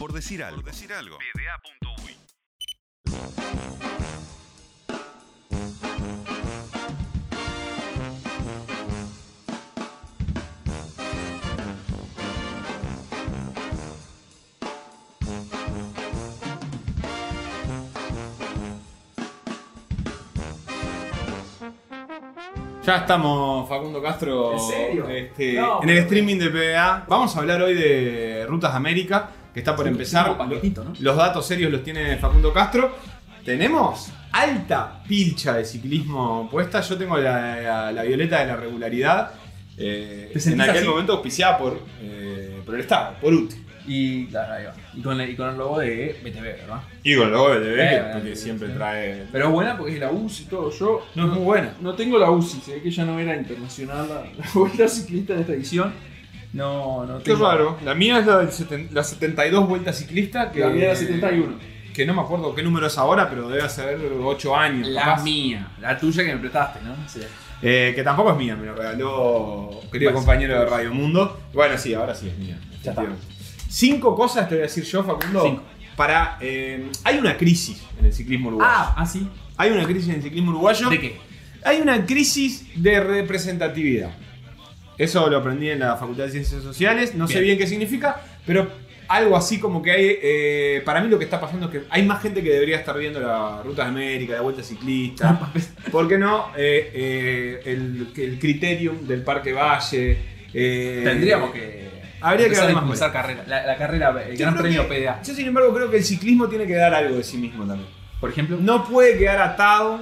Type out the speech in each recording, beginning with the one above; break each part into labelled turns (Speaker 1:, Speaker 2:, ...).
Speaker 1: Por decir algo. Por decir algo.
Speaker 2: Ya estamos, Facundo Castro,
Speaker 3: ¿En serio?
Speaker 2: este,
Speaker 3: No,
Speaker 2: en el streaming de PBA. Vamos a hablar hoy de Rutas de América, que está por
Speaker 3: Sí,
Speaker 2: empezar.
Speaker 3: un paquetito, ¿no?
Speaker 2: Los datos serios los tiene Facundo Castro. Tenemos alta pilcha de ciclismo puesta. Yo tengo la, la- la violeta de la regularidad. eh,
Speaker 3: ¿Te
Speaker 2: en aquel
Speaker 3: así?
Speaker 2: momento auspiciada por, eh, por el Estado, por UTI.
Speaker 3: Y, claro, ahí va. Y, con, y con el logo de BTV, ¿verdad?
Speaker 2: Y con el logo de BTV,
Speaker 3: Eh,
Speaker 2: porque
Speaker 3: eh,
Speaker 2: siempre
Speaker 3: sí.
Speaker 2: trae.
Speaker 3: Pero es buena porque es la UCI y todo. Yo
Speaker 2: No, es muy buena.
Speaker 3: no tengo la UCI, se ve que ya no era internacional la, la vuelta ciclista en esta edición. No, no
Speaker 2: Qué
Speaker 3: tengo.
Speaker 2: raro. La mía es la, del seten- la 72 vueltas ciclista. Que,
Speaker 3: La mía era 71.
Speaker 2: Que no me acuerdo qué número es ahora, pero debe ser 8 años.
Speaker 3: La
Speaker 2: capaz.
Speaker 3: mía, la tuya que me prestaste, ¿no? Sí.
Speaker 2: Eh, que tampoco es mía, me lo regaló querido
Speaker 3: Bueno.
Speaker 2: compañero de Radio Mundo. Bueno, sí, ahora sí es mía.
Speaker 3: Ya está.
Speaker 2: Cinco cosas te voy a decir yo, Facundo.
Speaker 3: Cinco.
Speaker 2: Para. eh, hay una crisis en el ciclismo uruguayo.
Speaker 3: Ah, ah, sí.
Speaker 2: Hay una crisis en el ciclismo uruguayo.
Speaker 3: ¿De qué?
Speaker 2: Hay una crisis de representatividad. Eso lo aprendí en la Facultad de Ciencias Sociales. No sé
Speaker 3: Bien.
Speaker 2: qué significa, pero algo así como que hay. eh, para mí lo que está pasando es que hay más gente que debería estar viendo la Ruta de América, la Vuelta Ciclista. ¿Por qué no? Eh, eh, el, el criterium del Parque Valle.
Speaker 3: Tendríamos que.
Speaker 2: Habría que más
Speaker 3: carrera. La, la carrera, el
Speaker 2: Yo
Speaker 3: Gran Premio
Speaker 2: que-
Speaker 3: PDA.
Speaker 2: Yo, sin embargo, creo que el ciclismo tiene que dar algo de sí mismo también.
Speaker 3: Por ejemplo.
Speaker 2: No puede quedar atado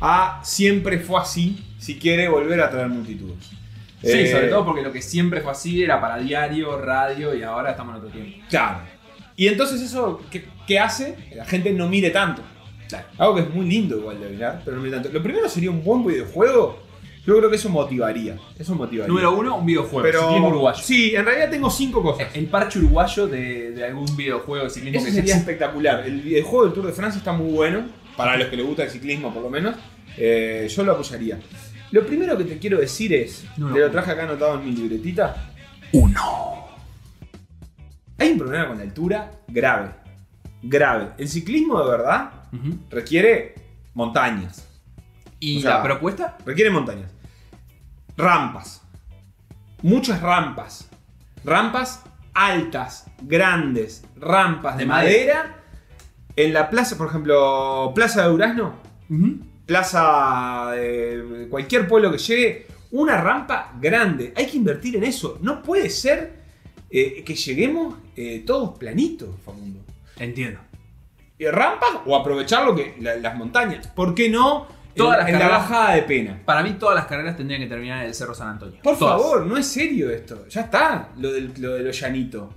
Speaker 2: a siempre fue así si quiere volver a traer multitudes.
Speaker 3: Sí,
Speaker 2: Eh,
Speaker 3: sobre todo porque lo que siempre fue así era para diario, radio y ahora estamos en otro tiempo.
Speaker 2: Claro. Y entonces eso, ¿qué, qué hace? Que la gente no mire tanto.
Speaker 3: Claro.
Speaker 2: Algo que es muy lindo igual de mirar, pero no mire tanto. Lo primero sería un buen videojuego. Yo creo que eso motivaría. Eso motivaría.
Speaker 3: Número uno, un videojuego.
Speaker 2: pero,
Speaker 3: ciclismo uruguayo.
Speaker 2: Sí, en realidad tengo cinco cosas.
Speaker 3: El parche uruguayo de, de algún videojuego de ciclismo
Speaker 2: Eso
Speaker 3: que
Speaker 2: sería
Speaker 3: se
Speaker 2: espectacular. El videojuego del Tour de Francia está muy bueno. Para los que les gusta el ciclismo, por lo menos. Eh, yo lo apoyaría. Lo primero que te quiero decir es. Te lo traje acá anotado en mi libretita.
Speaker 3: Uno.
Speaker 2: Hay un problema con la altura grave. Grave. El ciclismo de verdad requiere montañas.
Speaker 3: ¿Y
Speaker 2: O sea,
Speaker 3: la propuesta?
Speaker 2: Requiere montañas. Rampas. Muchas rampas. Rampas altas, grandes, rampas de,
Speaker 3: De
Speaker 2: madera. En la plaza, por ejemplo, Plaza de Durazno, plaza de cualquier pueblo que llegue, una rampa grande. Hay que invertir en eso. No puede ser eh, que lleguemos eh, todos planitos, Facundo.
Speaker 3: Entiendo.
Speaker 2: Eh, ¿Rampas o aprovechar lo que, la- las montañas? ¿Por qué no en-
Speaker 3: Todas las
Speaker 2: en la bajada de pena?
Speaker 3: Para mí todas las carreras tendrían que terminar en el Cerro San Antonio.
Speaker 2: Por
Speaker 3: Todas.
Speaker 2: favor, no es serio esto. Ya está, lo, del, lo de lo llanito.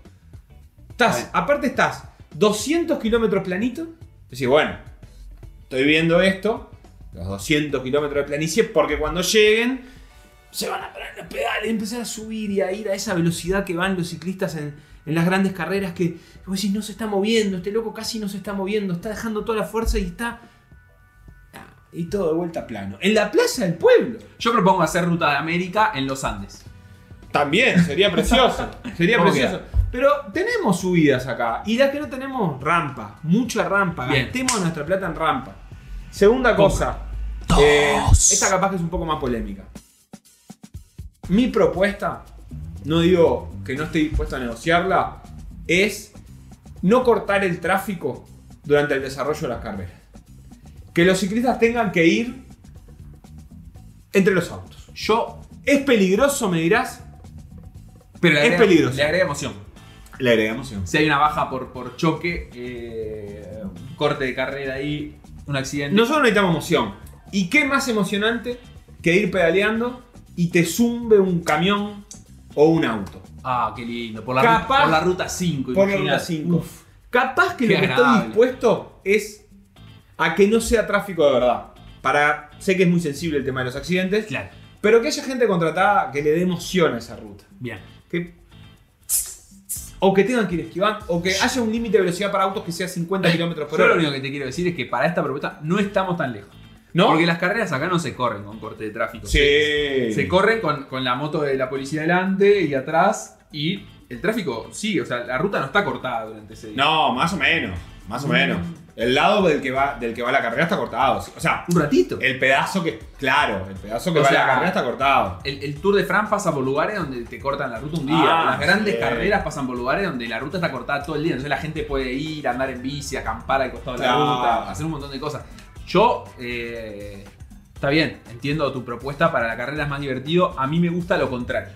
Speaker 2: Estás, aparte estás 200 kilómetros planito. Decís, bueno, estoy viendo esto, los 200 kilómetros de planicie, porque cuando lleguen se van a parar los pedales y empezar a subir y a ir a esa velocidad que van los ciclistas en, en las grandes carreras que vos decís, no se está moviendo, este loco casi no se está moviendo, está dejando toda la fuerza y está... Y todo de vuelta plano. En la plaza del pueblo.
Speaker 3: Yo propongo hacer Ruta de América en los Andes.
Speaker 2: También, sería precioso. Sería
Speaker 3: ¿Cómo
Speaker 2: precioso. Pero tenemos subidas acá. Y las que no tenemos, rampa. Mucha rampa.
Speaker 3: Bien.
Speaker 2: Gastemos nuestra plata en rampa. Segunda cosa. Eh, esta capaz que es un poco más polémica. Mi propuesta, no digo que no esté dispuesto a negociarla, es no cortar el tráfico durante el desarrollo de las carreras. Que los ciclistas tengan que ir entre los autos.
Speaker 3: Yo,
Speaker 2: ¿Es peligroso, me dirás?
Speaker 3: pero le
Speaker 2: Es
Speaker 3: agrega-
Speaker 2: peligroso.
Speaker 3: Le agrega emoción.
Speaker 2: Le agregamos
Speaker 3: Si hay una baja por, por choque, eh, un corte de carrera ahí, un accidente.
Speaker 2: Nosotros necesitamos emoción. ¿Y qué más emocionante que ir pedaleando y te zumbe un camión o un auto?
Speaker 3: Ah, qué lindo. Por la,
Speaker 2: Capaz-
Speaker 3: ruta, por la ruta 5.
Speaker 2: Por la ruta
Speaker 3: imaginate.
Speaker 2: 5.
Speaker 3: Uf.
Speaker 2: Capaz que
Speaker 3: Qué
Speaker 2: lo que estoy
Speaker 3: agradable.
Speaker 2: dispuesto es a que no sea tráfico de verdad. Para, sé que es muy sensible el tema de los accidentes,
Speaker 3: Claro.
Speaker 2: pero que haya gente contratada que le dé emoción a esa ruta.
Speaker 3: Bien.
Speaker 2: Que, o que tengan que ir esquivando, o que haya un límite de velocidad para autos que sea 50 kilómetros por
Speaker 3: Yo lo
Speaker 2: hora.
Speaker 3: único que te quiero decir es que para esta propuesta no estamos tan lejos.
Speaker 2: ¿No?
Speaker 3: Porque las carreras acá no se corren con corte de tráfico.
Speaker 2: Sí.
Speaker 3: Se, se corren con, con la moto de la policía delante y atrás y El tráfico, sí, o sea, la ruta no está cortada durante ese día.
Speaker 2: No, más o menos. Más o menos. El lado del que va, del que va la carrera está cortado. O sea,
Speaker 3: Un ratito.
Speaker 2: el pedazo que. Claro, el pedazo que
Speaker 3: O
Speaker 2: va
Speaker 3: sea,
Speaker 2: la carrera está cortado.
Speaker 3: El, el Tour de France pasa por lugares donde te cortan la ruta un día.
Speaker 2: Ah,
Speaker 3: Las grandes
Speaker 2: sí.
Speaker 3: carreras pasan por lugares donde la ruta está cortada todo el día. Entonces la gente puede ir, andar en bici, acampar al costado de la ruta, hacer un montón de cosas. Yo, eh, está bien, entiendo tu propuesta para la carrera es más divertido. A mí me gusta lo contrario.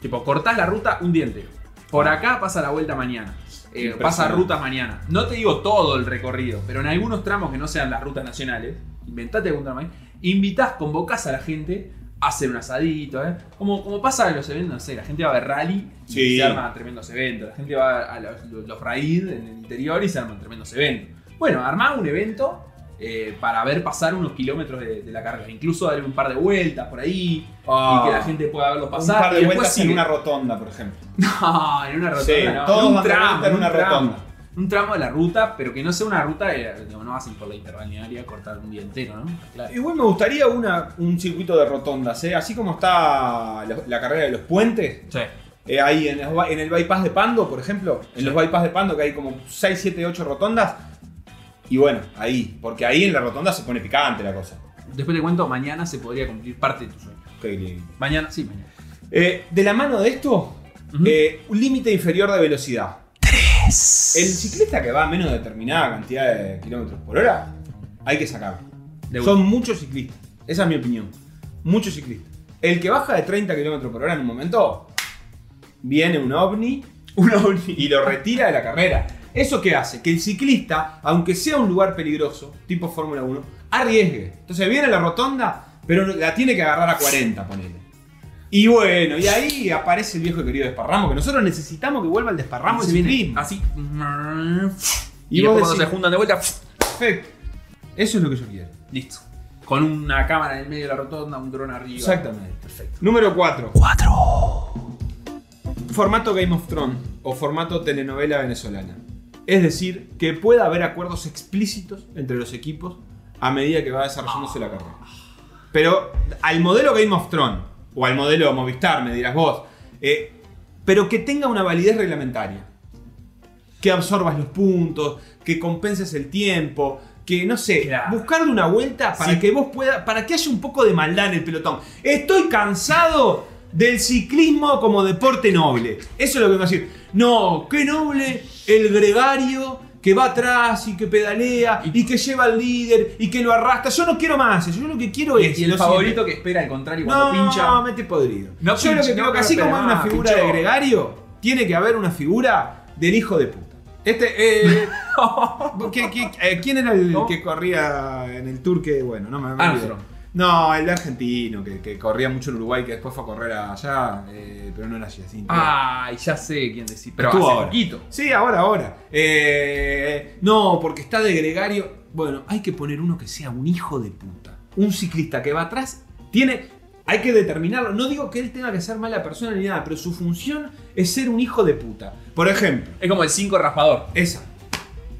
Speaker 3: Tipo, cortás la ruta un día entero. Por acá pasa la vuelta mañana. Eh, pasa rutas mañana. No te digo todo el recorrido, pero en algunos tramos que no sean las rutas nacionales, inventate algún tramo invitás, convocás a la gente a hacer un asadito, ¿eh? Como, como pasa en los eventos, no sé, la gente va a ver rally y
Speaker 2: Sí.
Speaker 3: se arman tremendos eventos. La gente va a los, los, los raid en el interior y se arman tremendos eventos. Bueno, armá un evento eh, para ver pasar unos kilómetros de, de la carrera. Incluso darle un par de vueltas por ahí
Speaker 2: Ah,
Speaker 3: y que la gente pueda verlo
Speaker 2: un
Speaker 3: pasar.
Speaker 2: par de vueltas en una rotonda, por ejemplo.
Speaker 3: no, en una rotonda.
Speaker 2: Sí,
Speaker 3: no,
Speaker 2: todos
Speaker 3: un tramo,
Speaker 2: en una
Speaker 3: un tramo.
Speaker 2: rotonda.
Speaker 3: Un tramo de la ruta, pero que no sea una ruta, de, digo, no vas a ir por la interbalnearia a cortar un día entero, ¿no? Claro.
Speaker 2: Igual me gustaría una, un circuito de rotondas, ¿eh? Así como está la, la carrera de los puentes.
Speaker 3: Sí.
Speaker 2: eh, ahí en, los ba- en el bypass de Pando, por ejemplo. En
Speaker 3: Sí.
Speaker 2: los bypass de Pando, que hay como 6, 7, 8 rotondas. Y bueno, ahí. Porque ahí en la rotonda se pone picante la cosa.
Speaker 3: Después te cuento, mañana se podría cumplir parte de tu sueño.
Speaker 2: Qué lindo.
Speaker 3: Mañana, sí, mañana.
Speaker 2: Eh, de la mano de esto, eh, un límite inferior de velocidad. El ciclista que va a menos de determinada cantidad de kilómetros por hora, hay que sacarlo. Son muchos ciclistas. Esa es mi opinión. Muchos ciclistas. El que baja de 30 kilómetros por hora en un momento, viene un ovni
Speaker 3: Una ovni.
Speaker 2: y lo retira de la carrera. ¿Eso qué hace? Que el ciclista, aunque sea un lugar peligroso, tipo Fórmula 1, arriesgue. Entonces viene la rotonda, pero la tiene que agarrar a 40, ponele. Y bueno, y ahí aparece el viejo y querido desparramo, que nosotros necesitamos que vuelva el desparramo del ciclismo.
Speaker 3: así.
Speaker 2: Y
Speaker 3: Y,
Speaker 2: vos
Speaker 3: cuando
Speaker 2: decís-
Speaker 3: se juntan de vuelta,
Speaker 2: Perfecto. Eso es lo que yo quiero.
Speaker 3: listo. Con una cámara en el medio de la rotonda, un dron arriba.
Speaker 2: Exactamente.
Speaker 3: Perfecto.
Speaker 2: Número 4. Formato Game of Thrones o formato telenovela venezolana. Es decir, que pueda haber acuerdos explícitos entre los equipos a medida que va desarrollándose la carrera. Pero al modelo Game of Thrones o al modelo Movistar, me dirás vos, eh, pero que tenga una validez reglamentaria. Que absorbas los puntos, que compenses el tiempo, que no sé,
Speaker 3: Claro.
Speaker 2: buscarle una vuelta para
Speaker 3: Sí.
Speaker 2: que vos puedas, para que haya un poco de maldad en el pelotón. Estoy cansado del ciclismo como deporte noble. Eso es lo que vengo a decir. No, qué noble el gregario que va atrás y que pedalea y, que lleva al líder y que lo arrastra. Yo no quiero más eso. Yo lo que quiero es
Speaker 3: Y el favorito
Speaker 2: siguiente.
Speaker 3: que espera al contrario cuando
Speaker 2: No,
Speaker 3: pincha.
Speaker 2: mete podrido.
Speaker 3: No
Speaker 2: Yo lo que
Speaker 3: no,
Speaker 2: creo que
Speaker 3: no,
Speaker 2: así como hay una figura de gregario, tiene que haber una figura del hijo de puta. Este, eh, ¿qué- qué- eh, ¿Quién era el que corría en el tour que, bueno, no me, me.
Speaker 3: Armstrong.
Speaker 2: No, el de argentino, que, que corría mucho en Uruguay, que después fue a correr allá, eh, pero no era así. así
Speaker 3: Ay, ya sé quién decir. Pero
Speaker 2: Estuvo
Speaker 3: hace
Speaker 2: ahora.
Speaker 3: poquito.
Speaker 2: Sí, ahora, ahora. Eh, no, porque está de gregario. Bueno, hay que poner uno que sea un hijo de puta. Un ciclista que va atrás tiene. Hay que determinarlo. No digo que él tenga que ser mala persona ni nada, pero su función es ser un hijo de puta. Por ejemplo,
Speaker 3: Es como el 5 raspador.
Speaker 2: esa.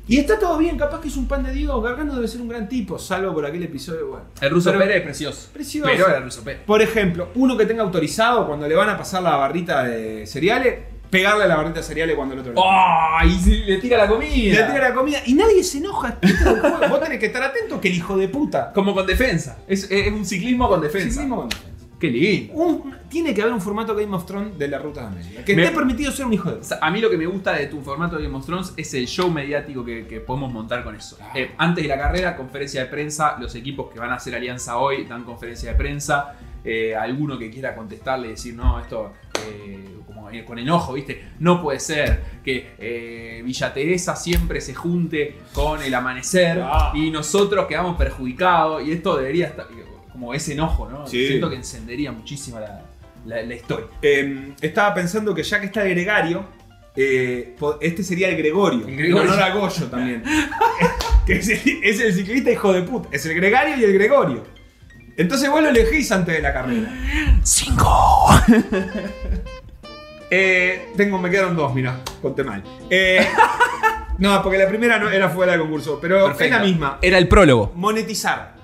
Speaker 2: Y está todo bien, capaz que es un pan de Dios. Gargano debe ser un gran tipo, salvo por aquel episodio. Bueno,
Speaker 3: El ruso
Speaker 2: Pero-
Speaker 3: Pérez es precioso.
Speaker 2: Precioso.
Speaker 3: Pero era el ruso Pérez.
Speaker 2: Por ejemplo, uno que tenga autorizado cuando le van a pasar la barrita de cereales, pegarle a la barrita de cereales cuando el otro le
Speaker 3: ¡Ay! y si le tira la comida.
Speaker 2: Le tira la comida y nadie se enoja. Vos tenés que estar atento que el hijo de puta.
Speaker 3: Como con defensa. Es, es un ciclismo con defensa.
Speaker 2: Ciclismo con defensa.
Speaker 3: Qué lindo.
Speaker 2: Un- tiene que haber un formato Game of Thrones de la ruta de América. Que
Speaker 3: Me-
Speaker 2: esté permitido ser un hijo de
Speaker 3: A mí lo que me gusta de tu formato de Game of Thrones es el show mediático que, que podemos montar con eso.
Speaker 2: Claro.
Speaker 3: Eh, antes de la carrera, conferencia de prensa, los equipos que van a hacer alianza hoy dan conferencia de prensa. Eh, alguno que quiera contestarle y decir, no, esto eh, como con enojo, ¿viste? No puede ser que eh, Villa Teresa siempre se junte con el amanecer
Speaker 2: Ah.
Speaker 3: y nosotros quedamos perjudicados y esto debería estar como ese enojo, ¿no?
Speaker 2: Sí.
Speaker 3: Siento que encendería muchísimo la, la- la historia.
Speaker 2: Eh, estaba pensando que ya que está el gregario, eh, este sería el Gregorio.
Speaker 3: El Gregorio.
Speaker 2: En honor a Goyo también. que es el, es el ciclista hijo de puta. Es el gregario y el Gregorio. Entonces vos lo elegís antes de la carrera.
Speaker 3: ¡Cinco!
Speaker 2: Eh, tengo, me quedaron dos, mira, conté mal. Eh, no, porque la primera no era fuera del concurso, pero es la misma.
Speaker 3: Era el prólogo.
Speaker 2: Monetizar.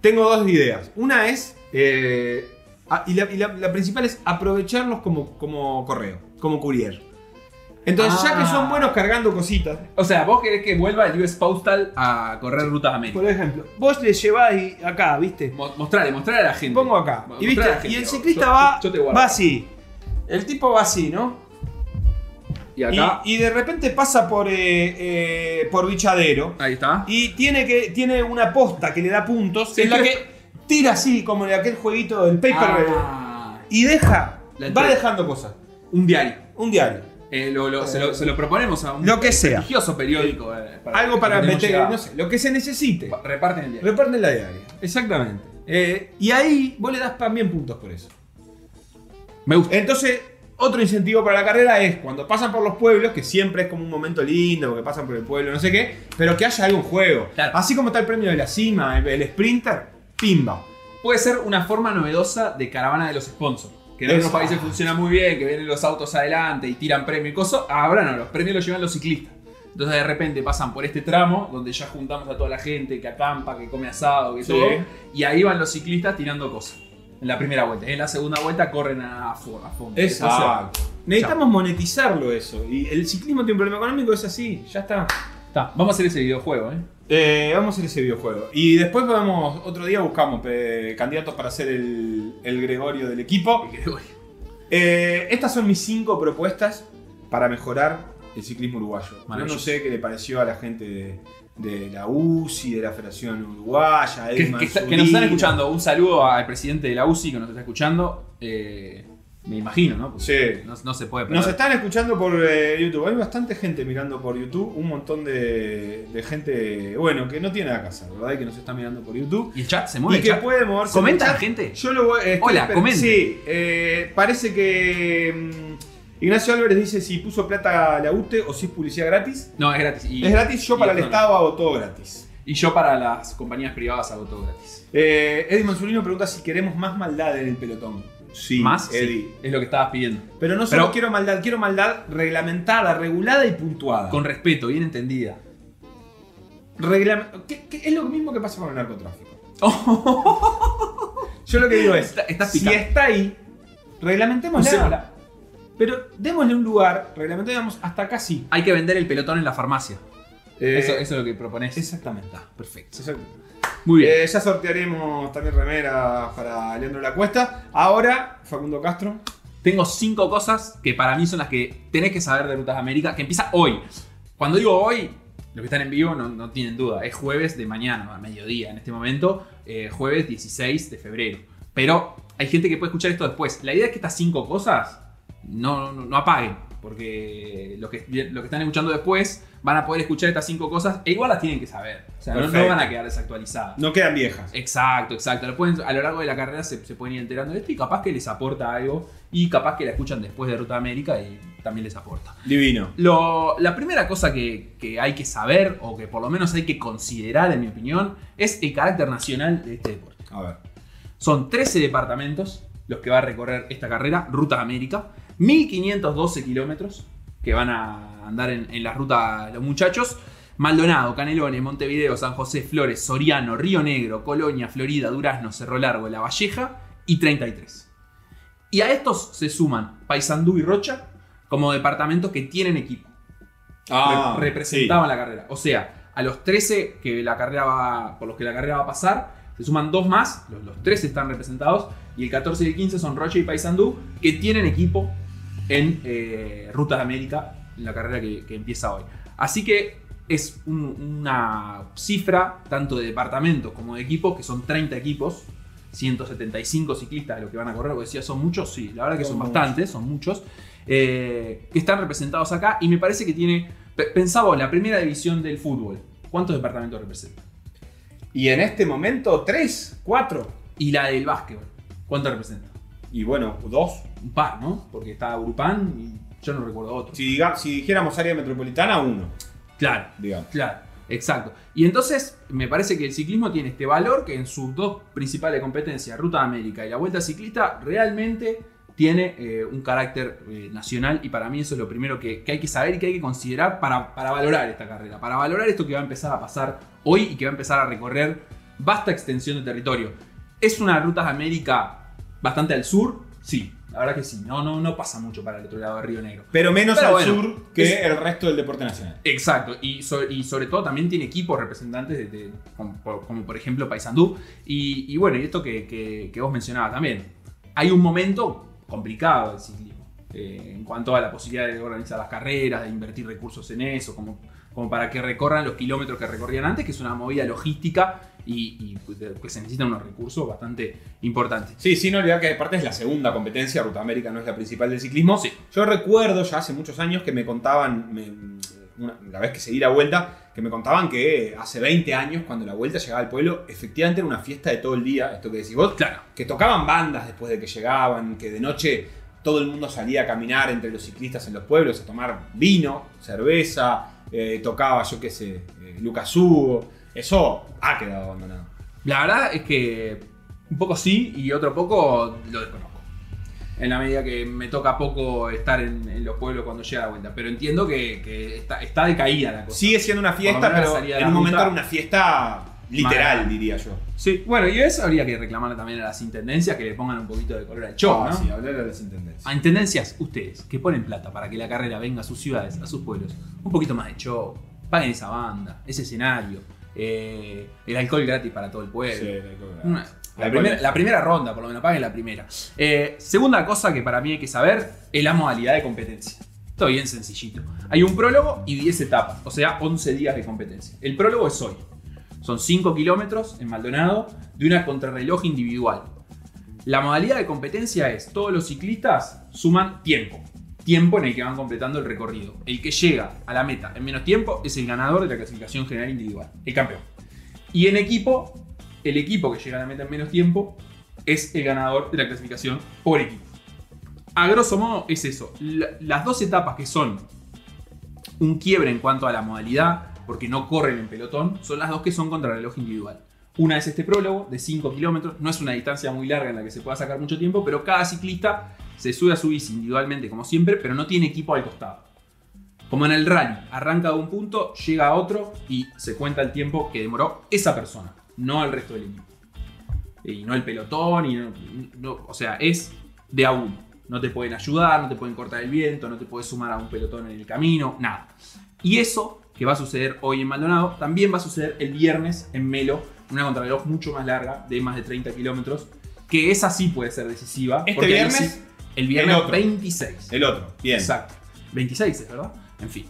Speaker 2: Tengo dos ideas. Una es, eh, ah, y, la, y la- la principal es aprovecharlos como, como correo. como courier. Entonces, ya que
Speaker 3: Ah.
Speaker 2: son buenos cargando cositas,
Speaker 3: O sea, vos querés que vuelva el US Postal a correr rutas América.
Speaker 2: por ejemplo, vos le lleváis acá, ¿viste?
Speaker 3: Mo- Mostrale, mostrale a la gente.
Speaker 2: Pongo acá.
Speaker 3: Mo-
Speaker 2: Y, viste,
Speaker 3: a la gente.
Speaker 2: y el ciclista
Speaker 3: yo-
Speaker 2: va,
Speaker 3: yo te guardo.
Speaker 2: va así. El tipo va así, ¿no?
Speaker 3: Y acá.
Speaker 2: Y, y de repente pasa por, eh, eh, por Bichadero.
Speaker 3: Ahí está.
Speaker 2: Y tiene, que, tiene una posta que le da puntos.
Speaker 3: Sí.
Speaker 2: en la que tira así, como en aquel jueguito del paper.
Speaker 3: Ah,
Speaker 2: Y deja. Va dejando cosas.
Speaker 3: un diario.
Speaker 2: Un diario.
Speaker 3: Eh, lo- lo- se, lo, se lo proponemos a un
Speaker 2: Lo que sea.
Speaker 3: prestigioso periódico. eh,
Speaker 2: Algo para meter, no sé, lo que se necesite.
Speaker 3: Pa- Reparten el diario.
Speaker 2: Reparten la diaria. Exactamente. Eh, y ahí vos le das también puntos por eso.
Speaker 3: Me gusta.
Speaker 2: Entonces, otro incentivo para la carrera es cuando pasan por los pueblos, que siempre es como un momento lindo, porque pasan por el pueblo, no sé qué, pero que haya algún juego.
Speaker 3: Claro.
Speaker 2: Así como está el premio de la cima, el, el sprinter, pimba.
Speaker 3: Puede ser una forma novedosa de caravana de los sponsors. Que en otros países funciona muy bien, que vienen los autos adelante y tiran premio y cosas. Ahora no, los premios los llevan los ciclistas. Entonces de repente pasan por este tramo donde ya juntamos a toda la gente que acampa, que come asado, que
Speaker 2: Sí.
Speaker 3: todo. Y ahí van los ciclistas tirando cosas. En la primera vuelta. En la segunda vuelta corren a, fo- a fondo.
Speaker 2: Exacto. Necesitamos monetizarlo eso. Y el ciclismo tiene un problema económico, es así, ya está.
Speaker 3: Está, Vamos a hacer ese videojuego, ¿eh?
Speaker 2: Eh, vamos a hacer ese videojuego. Y después podemos, otro día buscamos eh, candidatos para ser el, el Gregorio del equipo. Eh, estas son mis cinco propuestas para mejorar el ciclismo uruguayo. Yo no sé qué le pareció a la gente de, de la UCI, de la Federación Uruguaya,
Speaker 3: Que, que está- que nos están escuchando. Un saludo al presidente de la UCI que nos está escuchando. Eh, me imagino, ¿no? Porque
Speaker 2: Sí.
Speaker 3: No, no se puede perder.
Speaker 2: Nos están escuchando por eh, YouTube. Hay bastante gente mirando por YouTube. Un montón de, de gente, bueno, que no tiene nada que hacer, ¿verdad? Y que nos está mirando por YouTube.
Speaker 3: Y el chat se mueve.
Speaker 2: Y que
Speaker 3: chat.
Speaker 2: puede moverse.
Speaker 3: ¿Comenta gente?
Speaker 2: Yo lo voy.
Speaker 3: Hola, comente.
Speaker 2: Sí, eh, parece que. mm, Ignacio Álvarez dice si puso plata a la UTE o si es publicidad gratis.
Speaker 3: No, es gratis. Y,
Speaker 2: es gratis, yo
Speaker 3: y
Speaker 2: para el
Speaker 3: no.
Speaker 2: Estado hago todo gratis.
Speaker 3: Y yo para las compañías privadas hago todo gratis.
Speaker 2: Eh, Eddie Mansurino pregunta si queremos más maldad en el pelotón. Sí,
Speaker 3: Más,
Speaker 2: Eddie.
Speaker 3: sí, es lo que estabas pidiendo.
Speaker 2: Pero no solo
Speaker 3: Pero-
Speaker 2: quiero maldad, quiero maldad reglamentada, regulada y puntuada.
Speaker 3: Con respeto, bien entendida.
Speaker 2: Reglam- ¿Qué- qué- es lo mismo que pasa con el narcotráfico. Yo lo que digo es,
Speaker 3: Está- estás
Speaker 2: si está ahí, reglamentémosla. Pero démosle un lugar, reglamentemos hasta acá sí.
Speaker 3: Hay que vender el pelotón en la farmacia.
Speaker 2: Eh,
Speaker 3: eso, eso es lo que propones.
Speaker 2: Exactamente.
Speaker 3: Está, perfecto.
Speaker 2: Exactamente.
Speaker 3: Muy bien.
Speaker 2: Eh, ya sortearemos también remeras para Leandro La Cuesta. Ahora, Facundo Castro.
Speaker 3: Tengo cinco cosas que para mí son las que tenés que saber de Rutas de América, que empieza hoy. Cuando digo hoy, los que están en vivo no, no tienen duda. Es jueves de mañana, a mediodía en este momento. eh, jueves 16 de febrero. Pero hay gente que puede escuchar esto después. La idea es que estas cinco cosas no, no, no apaguen. Porque los que, los que están escuchando después van a poder escuchar estas cinco cosas e igual las tienen que saber. O sea, no, van a quedar desactualizadas.
Speaker 2: No quedan viejas.
Speaker 3: Exacto, exacto. Lo pueden- a lo largo de la carrera se, se pueden ir enterando de esto y capaz que les aporta algo y capaz que la escuchan después de Ruta América y también les aporta.
Speaker 2: Divino.
Speaker 3: Lo- la primera cosa que, que hay que saber o que por lo menos hay que considerar en mi opinión es el carácter nacional de este deporte.
Speaker 2: A ver.
Speaker 3: Son 13 departamentos los que va a recorrer esta carrera, Ruta América. 1512 kilómetros que van a andar en, en la ruta los muchachos. Maldonado, Canelones, Montevideo, San José, Flores, Soriano, Río Negro, Colonia, Florida, Durazno, Cerro Largo, La Valleja y 33. Y a estos se suman Paysandú y Rocha como departamentos que tienen equipo
Speaker 2: Ah,
Speaker 3: re- representaban la carrera. O sea, a los 13 que la carrera va, por los que la carrera va a pasar, se suman dos más, los, los 13 están representados, y el 14 y el 15 son Rocha y Paysandú, que tienen equipo en eh, Ruta de América, en la carrera que, que empieza hoy. Así que es un- una cifra tanto de departamentos como de equipos, que son 30 equipos, 175 ciclistas de lo que van a correr, porque decía, son muchos, sí, la verdad que son
Speaker 2: Son
Speaker 3: bastantes, son muchos, eh, que están representados acá, y me parece que tiene, pe- pensaba la primera división del fútbol, ¿cuántos departamentos representa?
Speaker 2: Y en este momento, tres, cuatro.
Speaker 3: Y la del básquetbol, ¿cuánto representa?
Speaker 2: Y bueno, dos.
Speaker 3: Un par, ¿no? Porque está Urupán y yo no recuerdo otro.
Speaker 2: Si, diga- si dijéramos área metropolitana, uno.
Speaker 3: Claro,
Speaker 2: Digamos.
Speaker 3: Claro, exacto. Y entonces me parece que el ciclismo tiene este valor que en sus dos principales competencias, Ruta de América y la Vuelta Ciclista, realmente tiene eh, un carácter eh, nacional y para mí eso es lo primero que, que hay que saber y que hay que considerar para, para valorar esta carrera, para valorar esto que va a empezar a pasar hoy y que va a empezar a recorrer vasta extensión de territorio. ¿Es una Ruta de América bastante al sur? Sí. La verdad que sí. No, no, no pasa mucho para el otro lado de Río Negro.
Speaker 2: Pero menos
Speaker 3: Pero
Speaker 2: al
Speaker 3: bueno,
Speaker 2: sur que
Speaker 3: es-
Speaker 2: el resto del deporte nacional.
Speaker 3: Exacto, y, so- y sobre todo también tiene equipos representantes de, de- como, por, como por ejemplo Paysandú. Y, y bueno, y esto que, que- que vos mencionabas también. Hay un momento complicado del ciclismo eh, en cuanto a la posibilidad de organizar las carreras, de invertir recursos en eso, como, como para que recorran los kilómetros que recorrían antes, que es una movida logística y, que se necesitan unos recursos bastante importantes.
Speaker 2: Sí, sin olvidar que aparte es la segunda competencia, Ruta América no es la principal del ciclismo.
Speaker 3: Sí.
Speaker 2: Yo recuerdo ya hace muchos años que me contaban, me- una- la vez que seguí la vuelta, que me contaban que hace 20 años, cuando la vuelta llegaba al pueblo, efectivamente era una fiesta de todo el día, esto que decís vos,
Speaker 3: Claro.
Speaker 2: que tocaban bandas después de que llegaban, que de noche todo el mundo salía a caminar entre los ciclistas en los pueblos, a tomar vino, cerveza, eh, tocaba, yo qué sé, eh, Lucas Hugo. Eso ha quedado abandonado.
Speaker 3: La verdad es que un poco sí y otro poco lo desconozco. En la medida que me toca poco estar en, en los pueblos cuando llega la vuelta. Pero entiendo que, que está, está decaída la cosa.
Speaker 2: Sigue siendo una fiesta, pero en un momento era una fiesta literal, diría yo.
Speaker 3: Sí, bueno, y eso habría que reclamarle también a las intendencias que le pongan un poquito de color al show,
Speaker 2: Ah,
Speaker 3: ¿no?
Speaker 2: sí, hablar de las intendencias.
Speaker 3: A intendencias, ustedes, que ponen plata para que la carrera venga a sus ciudades, a sus pueblos, un poquito más de show, paguen esa banda, ese escenario, eh, el alcohol gratis para todo el pueblo.
Speaker 2: Sí.
Speaker 3: Una- la,
Speaker 2: Alcohol
Speaker 3: primera,
Speaker 2: es-
Speaker 3: la primera ronda, por lo menos, paguen la primera. Eh, segunda cosa que para mí hay que saber es la modalidad de competencia. Esto bien sencillito. Hay un prólogo y 10 etapas, o sea, 11 días de competencia. El prólogo es hoy. Son 5 kilómetros en Maldonado de una contrarreloj individual. La modalidad de competencia es, todos los ciclistas suman tiempo. Tiempo en el que van completando el recorrido. El que llega a la meta en menos tiempo es el ganador de la clasificación general individual, el campeón. Y en equipo, el equipo que llega a la meta en menos tiempo es el ganador de la clasificación por equipo. A grosso modo es eso. La- las dos etapas que son un quiebre en cuanto a la modalidad, porque no corren en pelotón, son las dos que son contra reloj individual. Una es este prólogo de 5 kilómetros, no es una distancia muy larga en la que se pueda sacar mucho tiempo, pero cada ciclista se sube a su bici individualmente como siempre, pero no tiene equipo al costado. Como en el rally, arranca de un punto, llega a otro y se cuenta el tiempo que demoró esa persona, no el resto del equipo. Y no el pelotón, y no- no- o sea, es de a uno. No te pueden ayudar, no te pueden cortar el viento, no te puedes sumar a un pelotón en el camino, nada. Y eso que va a suceder hoy en Maldonado, también va a suceder el viernes en Melo, una contrarreloj mucho más larga, de más de 30 kilómetros, que esa sí puede ser decisiva.
Speaker 2: ¿Este
Speaker 3: porque
Speaker 2: viernes?
Speaker 3: sí- el viernes
Speaker 2: El otro.
Speaker 3: 26.
Speaker 2: El otro, bien.
Speaker 3: Exacto. 26 es, ¿verdad? En fin.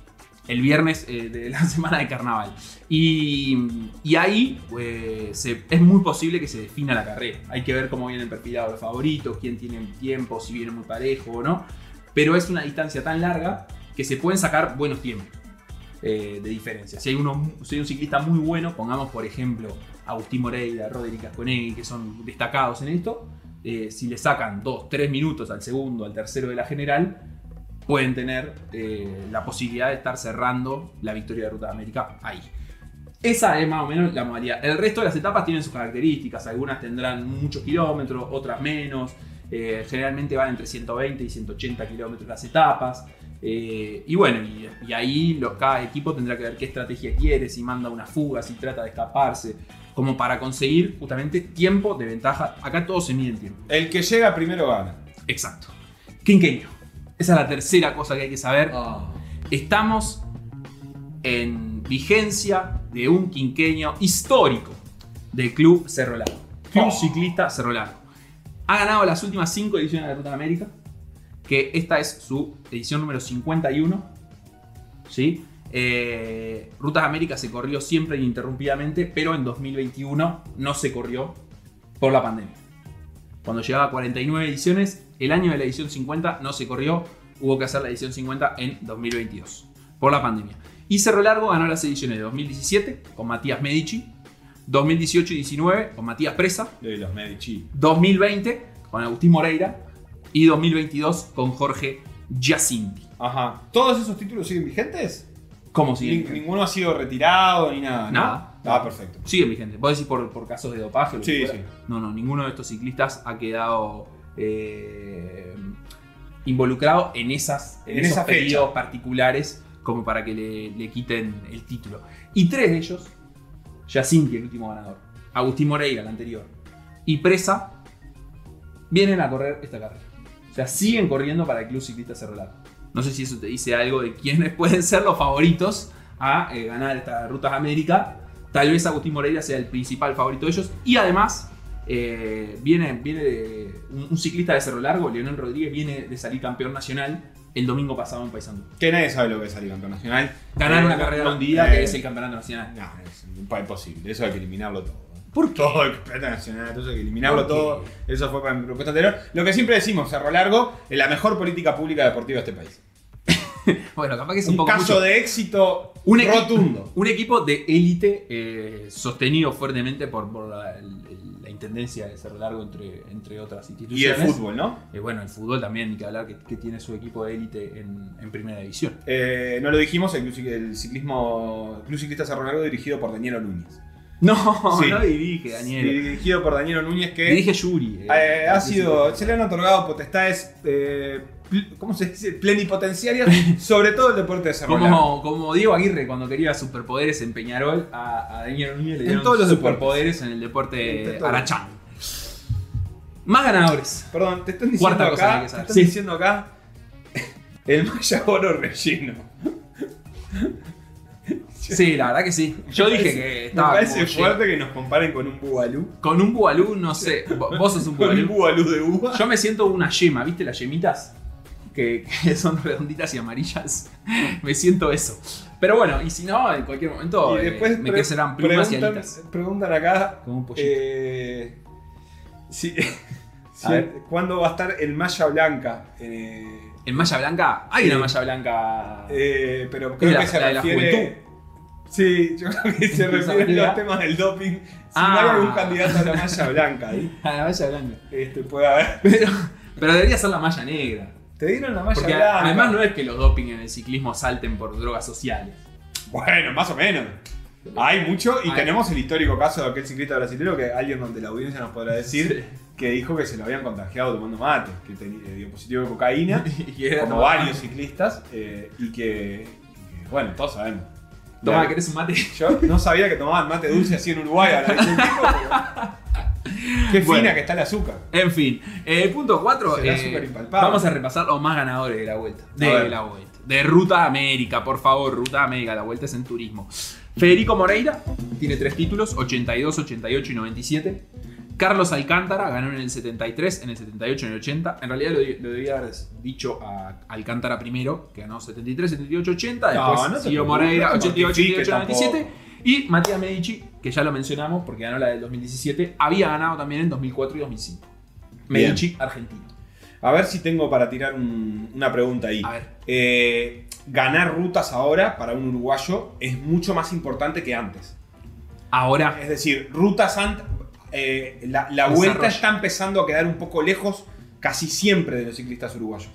Speaker 3: El viernes eh, de la semana de carnaval. Y, y ahí eh, se- es muy posible que se defina la carrera. Hay que ver cómo vienen perfilados los favoritos, quién tiene tiempo, si viene muy parejo o no. Pero es una distancia tan larga que se pueden sacar buenos tiempos eh, de diferencia. Si hay, uno, si hay un ciclista muy bueno, pongamos por ejemplo Agustín Moreira, Roderick Asconegui, que son destacados en esto, eh, si le sacan 2, 3 minutos al segundo, al tercero de la general, pueden tener eh, la posibilidad de estar cerrando la victoria de Ruta de América ahí. Esa es más o menos la modalidad. El resto de las etapas tienen sus características. Algunas tendrán muchos kilómetros, otras menos. Generalmente van entre 120 y 180 kilómetros las etapas. Eh, y bueno, y, y ahí lo- cada equipo tendrá que ver qué estrategia quiere, si manda una fuga, si trata de escaparse, como para conseguir justamente tiempo de ventaja. Acá todo se mide en tiempo.
Speaker 2: El que llega primero gana.
Speaker 3: Exacto. Quinqueño. Esa es la tercera cosa que hay que saber. Estamos en vigencia de un quinqueño histórico del Club Cerro Largo. Club
Speaker 2: Oh.
Speaker 3: Ciclista Cerro Largo. Ha ganado las últimas cinco ediciones de Ruta de América, que esta es su edición número 51. ¿sí? Eh, Rutas América se corrió siempre ininterrumpidamente, pero en 2021 no se corrió por la pandemia. Cuando llegaba a 49 ediciones, el año de la edición 50 no se corrió, hubo que hacer la edición 50 en 2022, por la pandemia. Y Cerro Largo ganó las ediciones de 2017 con Matías Medici, 2018 y 19 con Matías Presa,
Speaker 2: De los Medici.
Speaker 3: 2020 con Agustín Moreira y 2022 con Jorge Giacinti.
Speaker 2: Ajá. ¿Todos esos títulos siguen vigentes?
Speaker 3: ¿Cómo
Speaker 2: Ni-
Speaker 3: siguen?
Speaker 2: ninguno ha sido retirado ni nada. ¿no?
Speaker 3: Nada.
Speaker 2: Ah, perfecto.
Speaker 3: Siguen vigentes. ¿Vos decís por, por casos de dopaje?
Speaker 2: Sí, sí.
Speaker 3: No, no, ninguno de estos ciclistas ha quedado eh, involucrado en, esas, en,
Speaker 2: En
Speaker 3: esos
Speaker 2: esa fecha.
Speaker 3: periodos particulares como para que le, le quiten el título. Y tres de ellos, Jacinti, el último ganador, Agustín Moreira, el anterior, y Presa, vienen a correr esta carrera. O sea, siguen corriendo para el Club Ciclista Cerro Largo. No sé si eso te dice algo de quiénes pueden ser los favoritos a eh, ganar esta Rutas América. Tal vez Agustín Moreira sea el principal favorito de ellos. Y además, eh, viene, viene de- un, un ciclista de Cerro Largo, Leonel Rodríguez, viene de salir campeón nacional el domingo pasado en Paysandú.
Speaker 2: Que nadie sabe lo que es salir campeón nacional.
Speaker 3: Ganar
Speaker 2: Eh,
Speaker 3: una carrera un día
Speaker 2: eh,
Speaker 3: que es el campeonato nacional.
Speaker 2: No, es imposible. Eso hay que eliminarlo todo.
Speaker 3: ¿Por qué?
Speaker 2: Todo el campeonato nacional, todo eso hay que eliminarlo todo. Eso fue para mi propuesta anterior. Lo que siempre decimos, Cerro Largo es la mejor política pública deportiva de este país.
Speaker 3: Bueno, capaz que es un,
Speaker 2: Un
Speaker 3: poco
Speaker 2: caso
Speaker 3: mucho.
Speaker 2: de éxito
Speaker 3: Un
Speaker 2: rotundo.
Speaker 3: Un equipo de élite eh, sostenido fuertemente por, por la, el- el- la intendencia de Cerro Largo, entre, entre otras
Speaker 2: Y el
Speaker 3: instituciones.
Speaker 2: fútbol, ¿no?
Speaker 3: Eh, bueno, el fútbol también, ni que hablar, que, que tiene su equipo de élite en, en primera división.
Speaker 2: Eh, no lo dijimos, el, el ciclismo, Club Ciclista Cerro Largo dirigido por Danielo Núñez.
Speaker 3: No,
Speaker 2: Sí.
Speaker 3: no dirige, Daniel.
Speaker 2: Dirigido por Danielo Núñez que
Speaker 3: Dirige Yuri. eh,
Speaker 2: eh, ha sido, se le han otorgado potestades, eh, pl- ¿cómo se dice? Plenipotenciarias sobre todo el deporte de Cerro.
Speaker 3: Como, como Diego Aguirre cuando quería superpoderes en Peñarol, a, a Daniel Núñez le
Speaker 2: En
Speaker 3: dieron
Speaker 2: todos los
Speaker 3: superpoderes en el deporte
Speaker 2: En todo.
Speaker 3: Arachán. Más ganadores.
Speaker 2: Perdón, te están diciendo
Speaker 3: Cuarta cosa que hay
Speaker 2: acá,
Speaker 3: que
Speaker 2: te
Speaker 3: saber.
Speaker 2: están
Speaker 3: Sí.
Speaker 2: diciendo acá el Maya Oro relleno.
Speaker 3: Sí, la verdad que sí. Yo
Speaker 2: Me
Speaker 3: dije
Speaker 2: parece-
Speaker 3: que
Speaker 2: Me
Speaker 3: estaba
Speaker 2: parece
Speaker 3: como
Speaker 2: fuerte que nos comparen con un bubalú.
Speaker 3: Con un bubalú, no sé. Vo- Vos sos un
Speaker 2: Con un
Speaker 3: bubalú.
Speaker 2: bubalú de uva.
Speaker 3: Yo me siento una yema, ¿viste las yemitas? Que, que son redonditas y amarillas. Me siento eso. Pero bueno, y si no, en cualquier momento
Speaker 2: y
Speaker 3: eh,
Speaker 2: después
Speaker 3: me crecerán plumas y alitas.
Speaker 2: preguntan acá
Speaker 3: Como un pollito.
Speaker 2: eh, si, si- cuándo va a estar el Malla Blanca. Eh,
Speaker 3: ¿En malla blanca? Hay una malla blanca.
Speaker 2: eh, pero creo
Speaker 3: la-
Speaker 2: que se
Speaker 3: la de la juventud.
Speaker 2: Sí, yo creo que se refiere a los temas del doping. Si
Speaker 3: Ah.
Speaker 2: no hay algún candidato a la malla blanca ahí,
Speaker 3: a la malla blanca.
Speaker 2: este, puede haber.
Speaker 3: Pero, pero debería ser la malla negra.
Speaker 2: Te dieron la malla
Speaker 3: Porque
Speaker 2: blanca.
Speaker 3: además no es que los doping en el ciclismo salten por drogas sociales.
Speaker 2: Bueno, más o menos. Hay mucho y
Speaker 3: Hay.
Speaker 2: tenemos el histórico caso de aquel ciclista brasileño que alguien donde la audiencia nos podrá decir
Speaker 3: Sí.
Speaker 2: que dijo que se lo habían contagiado tomando mate, que tenía, dio positivo de cocaína,
Speaker 3: Y era
Speaker 2: como varios ciclistas, eh, y, que, y que, bueno, todos sabemos.
Speaker 3: Toma,
Speaker 2: Ya,
Speaker 3: ¿querés un mate?
Speaker 2: Yo no sabía que tomaban mate dulce así en Uruguay a la Qué
Speaker 3: Bueno.
Speaker 2: fina que está el azúcar.
Speaker 3: En fin, eh, punto 4.
Speaker 2: Será súper impalpable.
Speaker 3: vamos a repasar los más ganadores de la vuelta. De la vuelta. De Ruta América, por favor, Ruta América. La vuelta es en turismo. Federico Moreira tiene tres títulos: 82, 88 y 97. Carlos Alcántara ganó en el 73, en el 78 y en el 80. En realidad lo, lo debía haber dicho a Alcántara primero, que ganó 73, 78, 80.
Speaker 2: No,
Speaker 3: Después
Speaker 2: no
Speaker 3: siguió Moreira,
Speaker 2: no te
Speaker 3: 88,
Speaker 2: mortifiques
Speaker 3: 88, 97.
Speaker 2: tampoco.
Speaker 3: Y Matías Medici, que ya lo mencionamos porque ganó la del 2017, había ganado también en 2004 y 2005.
Speaker 2: Bien.
Speaker 3: Medici, argentino.
Speaker 2: A ver si tengo para tirar un- una pregunta ahí.
Speaker 3: A ver.
Speaker 2: Eh, ganar rutas ahora para un uruguayo es mucho más importante que antes.
Speaker 3: Ahora,
Speaker 2: Es decir, rutas antes. Eh, la, vuelta está empezando a quedar un poco lejos casi siempre de los ciclistas uruguayos.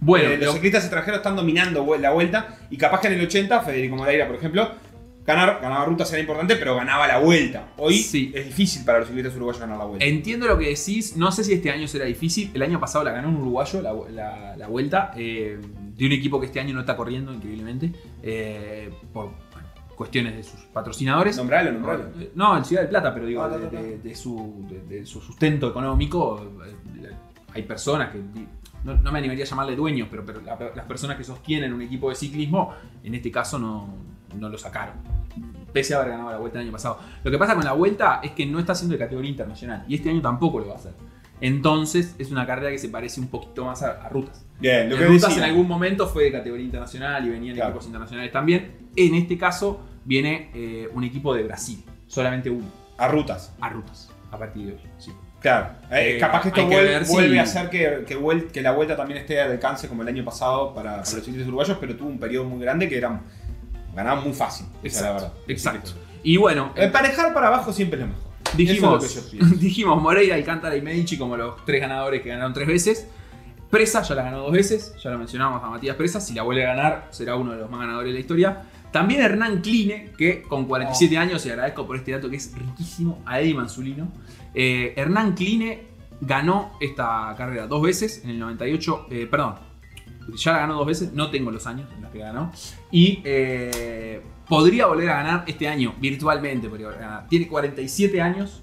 Speaker 3: bueno,
Speaker 2: Eh, los
Speaker 3: lo-
Speaker 2: ciclistas extranjeros están dominando la vuelta y capaz que en el 80, Federico Moreira, por ejemplo, ganar, ganaba rutas era importante, pero ganaba la vuelta. Hoy
Speaker 3: Sí.
Speaker 2: es difícil para los ciclistas uruguayos ganar la vuelta.
Speaker 3: entiendo lo que decís. No sé si este año será difícil. El año pasado la ganó un uruguayo la, la- la vuelta eh, de un equipo que este año no está corriendo increíblemente eh, por cuestiones de sus patrocinadores.
Speaker 2: Nombralo, nombralo.
Speaker 3: Eh, No, en Ciudad del Plata, pero digo,
Speaker 2: Ah,
Speaker 3: de, su, de- de su sustento económico, eh, hay personas que, no, no me animaría a llamarle dueños, pero, pero la- las personas que sostienen un equipo de ciclismo, en este caso no, no lo sacaron. Pese a haber ganado la vuelta el año pasado. Lo que pasa con la vuelta es que no está siendo de categoría internacional y este año tampoco lo va a hacer. Entonces es una carrera que se parece un poquito más a, a rutas.
Speaker 2: Bien, lo
Speaker 3: En
Speaker 2: que
Speaker 3: rutas
Speaker 2: decía.
Speaker 3: en algún momento fue de categoría internacional y venían
Speaker 2: Claro.
Speaker 3: equipos internacionales también. En este caso viene eh, un equipo de Brasil, solamente uno,
Speaker 2: A rutas.
Speaker 3: a rutas, a partir de hoy. sí.
Speaker 2: Claro. Eh,
Speaker 3: Eh,
Speaker 2: capaz que esto
Speaker 3: que ver
Speaker 2: vuelve a hacer que, que, vuel- que la vuelta también esté al alcance como el año pasado para, para los ciclistas uruguayos, pero tuvo un periodo muy grande que eran, ganaban muy fácil. Esa es la verdad.
Speaker 3: Exacto. Y bueno,
Speaker 2: Emparejar para abajo siempre es lo mejor.
Speaker 3: dijimos,
Speaker 2: es lo que yo pienso.
Speaker 3: dijimos Moreira, Alcántara y Medici como los tres ganadores que ganaron tres veces. Presa ya la ganó dos veces, ya lo mencionamos a Matías Presa, si la vuelve a ganar será uno de los más ganadores de la historia. También Hernán Kline, que con 47
Speaker 2: Oh.
Speaker 3: años, y agradezco por este dato que es riquísimo, a Eddie Manzulino. eh, Hernán Kline ganó esta carrera dos veces, en el 98, eh, perdón, ya la ganó dos veces, no tengo los años en los que ganó. Y eh, podría volver a ganar este año, virtualmente podría volver a ganar. Tiene 47 años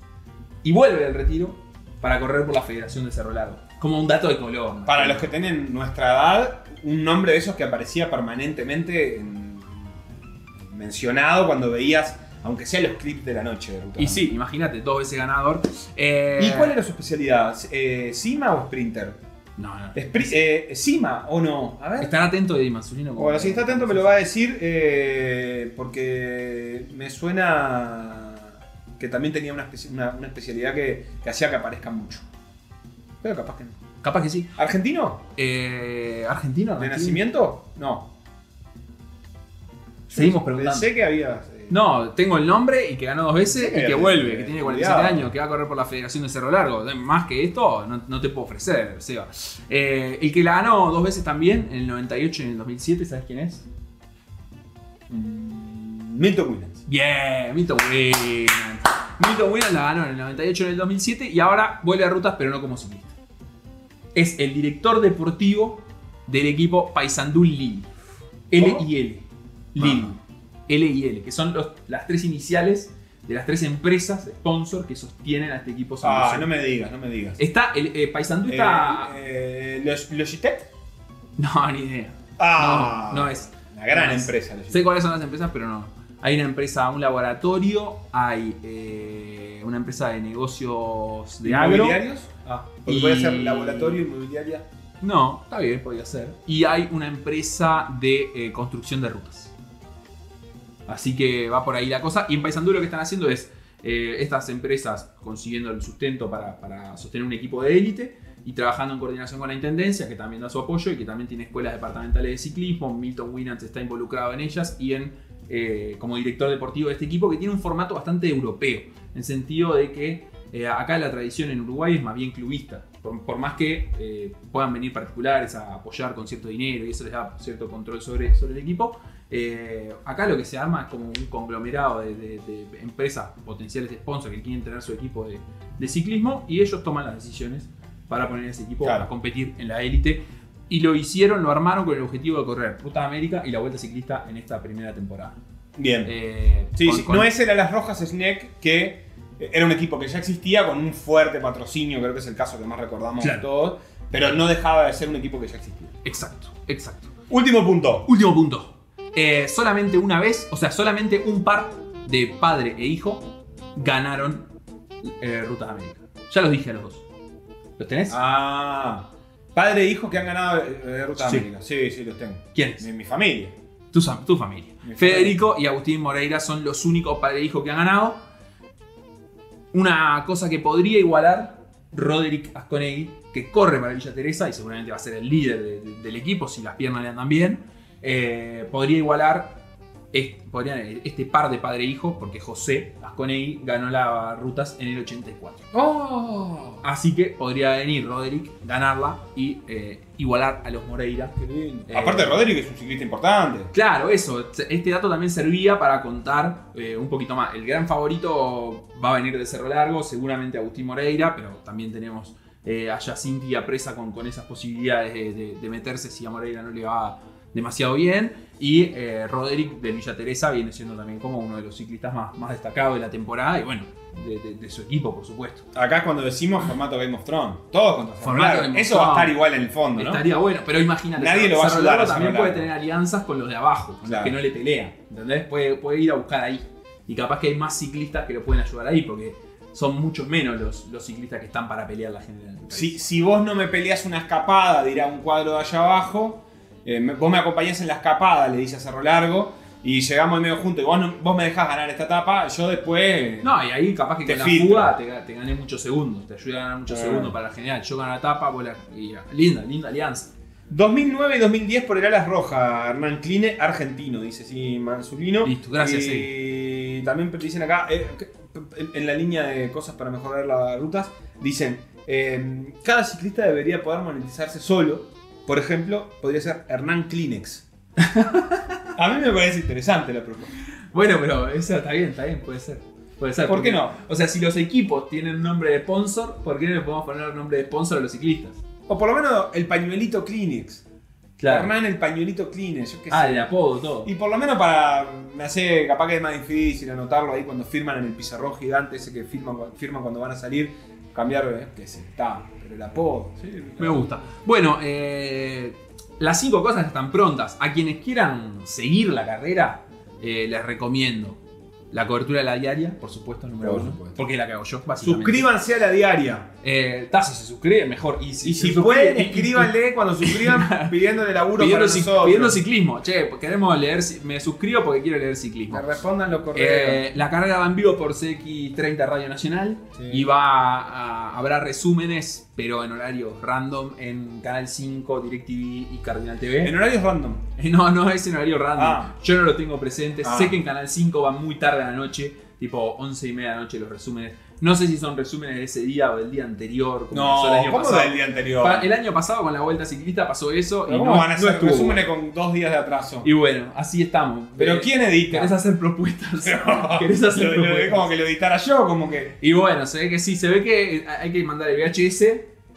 Speaker 3: y vuelve del retiro para correr por la Federación de Cerro Largo. como un dato de color.
Speaker 2: Para los que tienen nuestra edad, un nombre de esos que aparecía permanentemente en- mencionado cuando veías, aunque sea los clips de la noche de Ruta
Speaker 3: Y sí, imagínate, dos veces ganador. Eh,
Speaker 2: ¿Y cuál era su especialidad? Eh, ¿Cima o Sprinter?
Speaker 3: No, no.
Speaker 2: Spri- eh, ¿Cima o no? A ver.
Speaker 3: Estar atento de Manzulino.
Speaker 2: Bueno, si está atento me lo va a decir eh, porque me suena que también tenía una, una- una especialidad que, que hacía que aparezca mucho. Pero capaz que no.
Speaker 3: Capaz que sí.
Speaker 2: ¿Argentino?
Speaker 3: Eh, ¿Argentino?
Speaker 2: ¿De
Speaker 3: ¿Argentino?
Speaker 2: nacimiento? No.
Speaker 3: Seguimos preguntando.
Speaker 2: Pensé que había.
Speaker 3: No, tengo el nombre y que ganó dos veces
Speaker 2: Sí,
Speaker 3: y que vuelve, que tiene 47
Speaker 2: cuidado.
Speaker 3: años, que va a correr por la Federación de Cerro Largo. Más que esto, no, no te puedo ofrecer, Seba. Eh, el que la ganó dos veces también, en el 98 y en el 2007, ¿sabes quién es?
Speaker 2: mm, Milton Williams.
Speaker 3: Bien, Milton Williams. Milton Williams la ganó en el 98 y en el 2007 y ahora vuelve a rutas, pero no como ciclista. Es el director deportivo del equipo Paysandú Lille. L y L. Lille. L y L, que son los- las tres iniciales de las tres empresas sponsor que sostienen a este equipo
Speaker 2: Ah, no me digas, no me digas.
Speaker 3: Está, el eh, Paysandú está.
Speaker 2: Eh, eh, ¿Log- ¿Logitech?
Speaker 3: No, ni idea.
Speaker 2: Ah,
Speaker 3: no, no es.
Speaker 2: Una gran
Speaker 3: no es.
Speaker 2: empresa. Logitech.
Speaker 3: Sé cuáles son las empresas, pero no. Hay una empresa, un laboratorio, hay eh, una empresa de negocios de agro.
Speaker 2: ¿Inmobiliarios? Ah, porque
Speaker 3: Y-
Speaker 2: puede ser laboratorio, inmobiliaria.
Speaker 3: No, está bien, podría ser. Y hay una empresa de eh, construcción de rutas. Así que va por ahí la cosa. Y en Paysandú lo que están haciendo es eh, estas empresas consiguiendo el sustento para, para sostener un equipo de élite y trabajando en coordinación con la intendencia, que también da su apoyo y que también tiene escuelas departamentales de ciclismo. Milton Winans está involucrado en ellas y en eh, como director deportivo de este equipo que tiene un formato bastante europeo, en sentido de que eh, acá la tradición en Uruguay es más bien clubista. Por, más que puedan venir particulares a apoyar con cierto dinero y eso les da cierto control sobre, sobre el equipo, eh, acá lo que se arma es como un conglomerado de, de- de empresas potenciales sponsors que quieren tener su equipo de, de ciclismo y ellos toman las decisiones para poner ese equipo
Speaker 2: Claro.
Speaker 3: a competir en la élite. Y lo hicieron, lo armaron con el objetivo de correr Ruta de América y la Vuelta Ciclista en esta primera temporada.
Speaker 2: Bien.
Speaker 3: Eh,
Speaker 2: Sí,
Speaker 3: con-
Speaker 2: sí,
Speaker 3: con-
Speaker 2: no es el Alas Rojas Snack que era un equipo que ya existía con un fuerte patrocinio, creo que es el caso que más recordamos
Speaker 3: Claro.
Speaker 2: de todos, pero no dejaba de ser un equipo que ya existía.
Speaker 3: Exacto, exacto.
Speaker 2: Último punto.
Speaker 3: Último punto. Eh, solamente una vez, o sea, solamente un par de padre e hijo ganaron eh, Ruta de América. Ya los dije a los dos. ¿Los tenés?
Speaker 2: Ah, padre e hijo que han ganado eh, Ruta
Speaker 3: Sí.
Speaker 2: de América. Sí, sí, los tengo.
Speaker 3: ¿Quiénes?
Speaker 2: Mi, mi familia.
Speaker 3: Tu, tu familia.
Speaker 2: Mi
Speaker 3: Federico y Agustín Moreira son los únicos padre e hijo que han ganado. Una cosa que podría igualar Roderick Asconegui, que corre para Villa Teresa y seguramente va a ser el líder de- de- del equipo si las piernas le andan bien. Eh, podría igualar es- podrían- este par de padre e hijo, porque José Asconegui ganó las rutas en el 84.
Speaker 2: ¡Oh!
Speaker 3: Así que podría venir Roderick, ganarla y eh, igualar a los Moreira.
Speaker 2: Qué lindo.
Speaker 3: Eh,
Speaker 2: Aparte, Roderick es un ciclista importante.
Speaker 3: Claro, eso. Este dato también servía para contar eh, un poquito más. El gran favorito va a venir de Cerro Largo, seguramente Agustín Moreira, pero también tenemos eh, a Yacinti y a Presa con, con esas posibilidades de, de- de meterse si a Moreira no le va demasiado bien. Y eh, Roderick de Villa Teresa viene siendo también como uno de los ciclistas más, más destacados de la temporada y bueno, de, de- de su equipo, por supuesto.
Speaker 2: Acá es cuando decimos formato Game of Thrones. Todos contra
Speaker 3: Formato. Game of
Speaker 2: Eso va a estar igual en el fondo, ¿no?
Speaker 3: Estaría bueno, pero imagínate.
Speaker 2: Nadie lo va a ayudar a
Speaker 3: también puede tener alianzas con los de abajo, con
Speaker 2: Claro.
Speaker 3: los que no le pelean. ¿Entendés? Puede, puede ir a buscar ahí. Y capaz que hay más ciclistas que lo pueden ayudar ahí, porque son muchos menos los, los ciclistas que están para pelear la general.
Speaker 2: Si, si vos no me peleas una escapada, dirá un cuadro de allá abajo. Eh, vos me acompañás en la escapada, le dice a Cerro Largo. Y llegamos al medio juntos. Y vos, no- vos me dejás ganar esta etapa. Yo después.
Speaker 3: No, y ahí capaz que
Speaker 2: Te
Speaker 3: con la fuga te, ga- te gané muchos segundos. Te ayuda a ganar muchos
Speaker 2: Ah.
Speaker 3: segundos para la general. Yo gano la etapa, vos la. y linda, linda alianza.
Speaker 2: 2009 y 2010 por el Alas Roja, Hernán Kline, argentino, dice sí Mansulino.
Speaker 3: Listo, gracias,
Speaker 2: Y también dicen acá, eh, en- en la línea de cosas para mejorar las rutas, dicen, eh, cada ciclista debería poder monetizarse solo. Por ejemplo, podría ser Hernán Kleenex. A mí me parece interesante la propuesta.
Speaker 3: Bueno, pero eso está bien, está bien, puede ser. Puede ser.
Speaker 2: ¿Por qué no?
Speaker 3: O sea, si los equipos tienen nombre de sponsor, ¿por qué no le podemos poner nombre de sponsor a los ciclistas?
Speaker 2: O por lo menos el pañuelito Kleenex. Hernán el pañuelito Kleenex, yo qué
Speaker 3: Ah,
Speaker 2: sé.
Speaker 3: de apodo, todo.
Speaker 2: Y por lo menos para. Me hace capaz que es más difícil anotarlo ahí cuando firman en el pizarrón gigante ese que firman, firman cuando van a salir. Cambiar, eh, qué sé, está. Pero el apodo. sí,
Speaker 3: Me gusta. Bueno, eh, las cinco cosas están prontas. A quienes quieran seguir la carrera, eh, les recomiendo la cobertura de la diaria, por supuesto, número
Speaker 2: Por
Speaker 3: uno.
Speaker 2: supuesto.
Speaker 3: Porque es la que hago yo, básicamente.
Speaker 2: Suscríbanse a la diaria.
Speaker 3: Eh, ta, si se suscribe, mejor. Y si,
Speaker 2: Y si
Speaker 3: se
Speaker 2: pueden,
Speaker 3: suscribe-
Speaker 2: escríbanle cuando suscriban pidiéndole laburo
Speaker 3: pidiendo,
Speaker 2: para nosotros.
Speaker 3: pidiendo ciclismo. Che, queremos leer. Me suscribo porque quiero leer ciclismo.
Speaker 2: Que respondan los correos.
Speaker 3: Eh, la carrera va en vivo por CX30 Radio Nacional
Speaker 2: Sí.
Speaker 3: y va a, habrá resúmenes, pero en horario random en Canal 5, DirecTV y Cardinal TV.
Speaker 2: en horarios random.
Speaker 3: No, no es en horario random.
Speaker 2: Ah.
Speaker 3: Yo no lo tengo presente.
Speaker 2: Ah.
Speaker 3: Sé que en Canal 5 va muy tarde a la noche, tipo 11 y media de la noche los resúmenes. No sé si son resúmenes de ese día o del día anterior. Como
Speaker 2: No,
Speaker 3: pasó el año
Speaker 2: ¿cómo
Speaker 3: pasado.
Speaker 2: del día anterior?
Speaker 3: Pa- el año pasado con la vuelta ciclista pasó eso y
Speaker 2: Pero
Speaker 3: no,
Speaker 2: ¿Cómo van a
Speaker 3: no
Speaker 2: hacer
Speaker 3: estuvo
Speaker 2: resúmenes con dos días de atraso?
Speaker 3: Y bueno, así estamos.
Speaker 2: Pero
Speaker 3: Eh,
Speaker 2: ¿quién edita?
Speaker 3: ¿Querés hacer propuestas?
Speaker 2: Pero-
Speaker 3: ¿Querés hacer
Speaker 2: lo- lo-
Speaker 3: propuestas?
Speaker 2: es como que lo editara yo, como que.
Speaker 3: Y bueno, se ve que sí, se ve que hay que mandar el VHS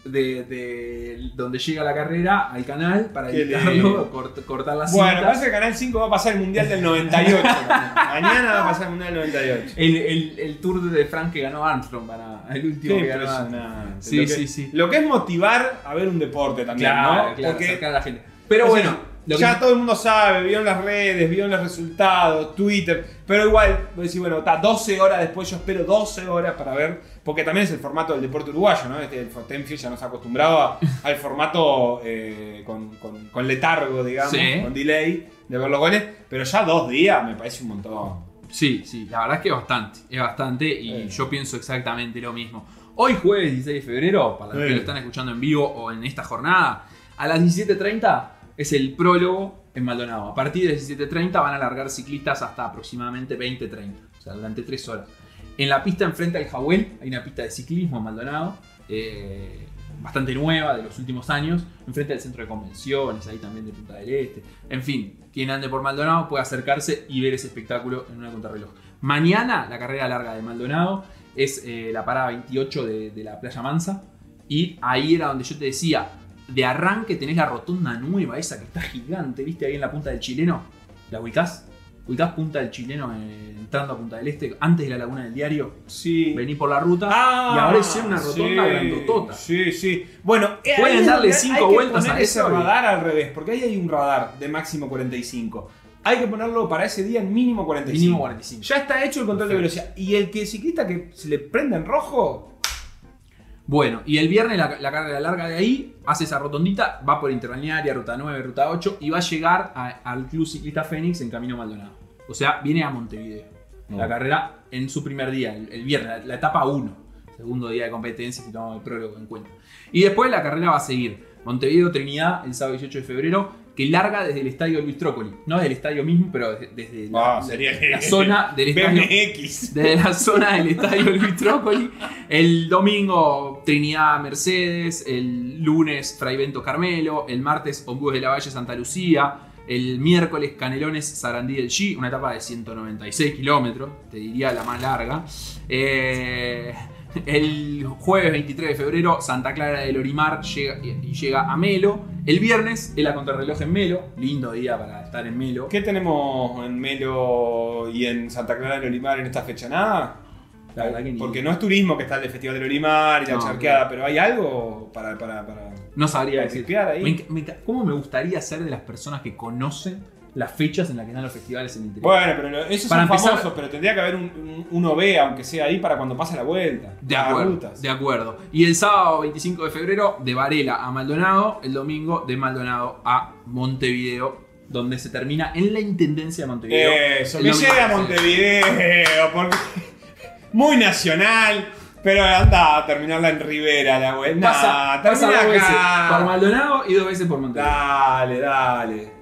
Speaker 3: de, de donde llega la carrera al canal para editarlo, cort- cortar la cinta.
Speaker 2: Bueno, parece que Canal 5 va a pasar el Mundial del 98. Mañana va a pasar el Mundial del 98.
Speaker 3: el, el, el tour de Frank que ganó Armstrong para el último
Speaker 2: Qué
Speaker 3: que ganó Armstrong. Sí,
Speaker 2: lo que,
Speaker 3: sí, sí.
Speaker 2: Lo que es motivar a ver un deporte también,
Speaker 3: Claro,
Speaker 2: ¿no?
Speaker 3: claro,
Speaker 2: Porque
Speaker 3: acercar a la gente. Pero
Speaker 2: o sea,
Speaker 3: que-
Speaker 2: ya todo el mundo sabe, vieron las redes, vieron los resultados, Twitter, pero igual, voy a decir, bueno, está 12 horas después, yo espero 12 horas para ver, porque también es el formato del deporte uruguayo, ¿no? Este, el Tenfield ya nos ha acostumbrado a- al formato eh, con, con- con letargo, digamos,
Speaker 3: Sí.
Speaker 2: con delay de ver los goles, pero ya dos días me parece un montón.
Speaker 3: Sí, sí, la verdad es que es bastante, es bastante y
Speaker 2: Eh.
Speaker 3: yo pienso exactamente lo mismo. Hoy jueves 16 de febrero, para los que lo están escuchando en vivo o en esta jornada, a las 17.30 es el prólogo en Maldonado. A partir de 17.30 van a largar ciclistas hasta aproximadamente 20.30, o sea, durante 3 horas. En la pista enfrente al Jahuel hay una pista de ciclismo en Maldonado, eh, bastante nueva de los últimos años, enfrente del centro de convenciones, ahí también de Punta del Este. En fin, quien ande por Maldonado puede acercarse y ver ese espectáculo en una contrarreloj. Mañana la carrera larga de Maldonado es eh, la parada 28 de, de la Playa Mansa y ahí era donde yo te decía, de arranque tenés la rotonda nueva, esa que está gigante, viste ahí en la punta del chileno, ¿la ubicás? ¿Ubicás punta del chileno eh, entrando a Punta del Este antes de la laguna del diario?
Speaker 2: Sí.
Speaker 3: Vení por la ruta
Speaker 2: Ah,
Speaker 3: y ahora es una rotonda
Speaker 2: sí,
Speaker 3: grandotota.
Speaker 2: Sí, sí. Bueno, eh,
Speaker 3: Pueden darle cinco
Speaker 2: hay que
Speaker 3: vueltas
Speaker 2: poner
Speaker 3: a
Speaker 2: ese radar al revés, porque ahí hay un radar de máximo 45. Hay que ponerlo para ese día en mínimo 45.
Speaker 3: Mínimo 45.
Speaker 2: Ya está hecho el control de velocidad. Y el que ciclista que se le prende en rojo,
Speaker 3: Bueno, y el viernes la, la carrera larga de ahí hace esa rotondita, va por Interbalnearia, ruta 9, ruta 8 y va a llegar a- al Club Ciclista Fénix en Camino Maldonado. O sea, viene a Montevideo.
Speaker 2: No.
Speaker 3: La carrera en su primer día, el, el viernes, la, la etapa 1, segundo día de competencia si tomamos el prólogo en cuenta. Y después la carrera va a seguir. Montevideo Trinidad el sábado 18 de febrero, que larga desde el estadio Luis Trócoli. No desde el estadio mismo, pero desde, desde la,
Speaker 2: Ah, sería
Speaker 3: la- la zona del estadio.
Speaker 2: BMX.
Speaker 3: Desde la zona del estadio Luis Trócoli. El domingo Trinidad Mercedes. El lunes Fray Bento Carmelo. El martes Ombúes de la Valle Santa Lucía. El miércoles Canelones Sarandí del G. Una etapa de 196 kilómetros. Te diría la más larga. Eh, el jueves 23 de febrero Santa Clara del Orimar llega, y llega a Melo. El viernes es la contrarreloj en Melo. Lindo día para estar en Melo.
Speaker 2: ¿Qué tenemos en Melo y en Santa Clara del Olimar en esta fecha? Nada.
Speaker 3: La verdad que ni-
Speaker 2: Porque no es turismo que está el Festival del Olimar y la
Speaker 3: No,
Speaker 2: charqueada, pero hay algo para, para, para,
Speaker 3: No sabría
Speaker 2: para
Speaker 3: decir.
Speaker 2: ahí.
Speaker 3: Me me ¿Cómo me gustaría ser de las personas que conocen las fechas en las que están los festivales en el interior?
Speaker 2: Bueno, pero lo- esos
Speaker 3: Para
Speaker 2: son
Speaker 3: empezar-
Speaker 2: famosos, pero tendría que haber un, un, un OB, aunque sea ahí, para cuando pase la vuelta.
Speaker 3: de acuerdo, de acuerdo. Y el sábado 25 de febrero, de Varela a Maldonado. El domingo, de Maldonado a Montevideo, donde se termina en la Intendencia de Montevideo.
Speaker 2: Eso,
Speaker 3: domingo.
Speaker 2: llegue a Montevideo, porque muy nacional, pero anda a terminarla en Rivera la vuelta.
Speaker 3: Pasa,
Speaker 2: Nah,
Speaker 3: pasa dos veces por Maldonado y dos veces por Montevideo.
Speaker 2: Dale, dale.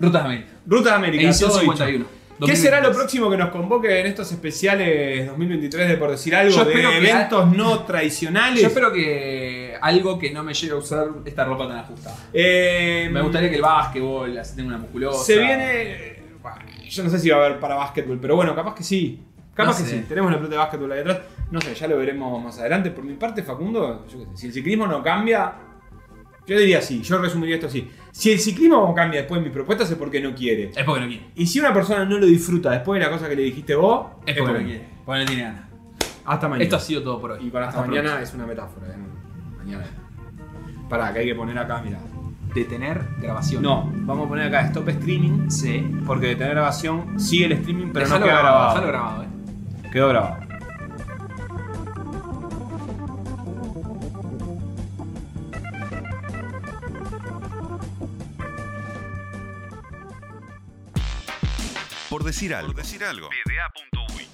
Speaker 3: Rutas de América.
Speaker 2: Ruta de América.
Speaker 3: Edición
Speaker 2: todo dicho.
Speaker 3: 51.
Speaker 2: ¿Qué será lo
Speaker 3: 2023?
Speaker 2: próximo que nos convoque en estos especiales 2023 de por decir algo
Speaker 3: Yo
Speaker 2: de eventos no tradicionales?
Speaker 3: Yo espero que algo que no me llegue a usar esta ropa tan ajustada.
Speaker 2: Eh,
Speaker 3: Me gustaría que el básquetbol así tenga una musculosa.
Speaker 2: Se viene. bueno, Yo no sé si va a haber para básquetbol, pero bueno, capaz que sí. Capaz
Speaker 3: No
Speaker 2: que sí. Tenemos la pelota de básquetbol ahí atrás. No sé, ya lo veremos más adelante. Por mi parte, Facundo, yo qué sé, si el ciclismo no cambia, yo diría sí. Yo resumiría esto así. Si el ciclismo cambia después de mi propuesta, es porque no quiere.
Speaker 3: Es porque no quiere.
Speaker 2: Y si una persona no lo disfruta después de la cosa que le dijiste vos,
Speaker 3: Es porque no quiere. Porque no tiene ganas.
Speaker 2: Hasta mañana.
Speaker 3: Esto ha sido todo por hoy.
Speaker 2: Y para hasta,
Speaker 3: Hasta
Speaker 2: mañana
Speaker 3: pronto.
Speaker 2: es una metáfora. ¿eh? Ni a ver. Pará, que hay que poner acá, mira.
Speaker 3: Detener grabación.
Speaker 2: No, vamos a poner acá stop streaming.
Speaker 3: Sí.
Speaker 2: Porque detener grabación sigue el streaming, pero
Speaker 3: Dejalo
Speaker 2: no queda
Speaker 3: grabado,
Speaker 2: grabado.
Speaker 3: dejalo grabado, eh.
Speaker 2: Quedó grabado.
Speaker 1: Por decir algo. Por decir algo. PDA.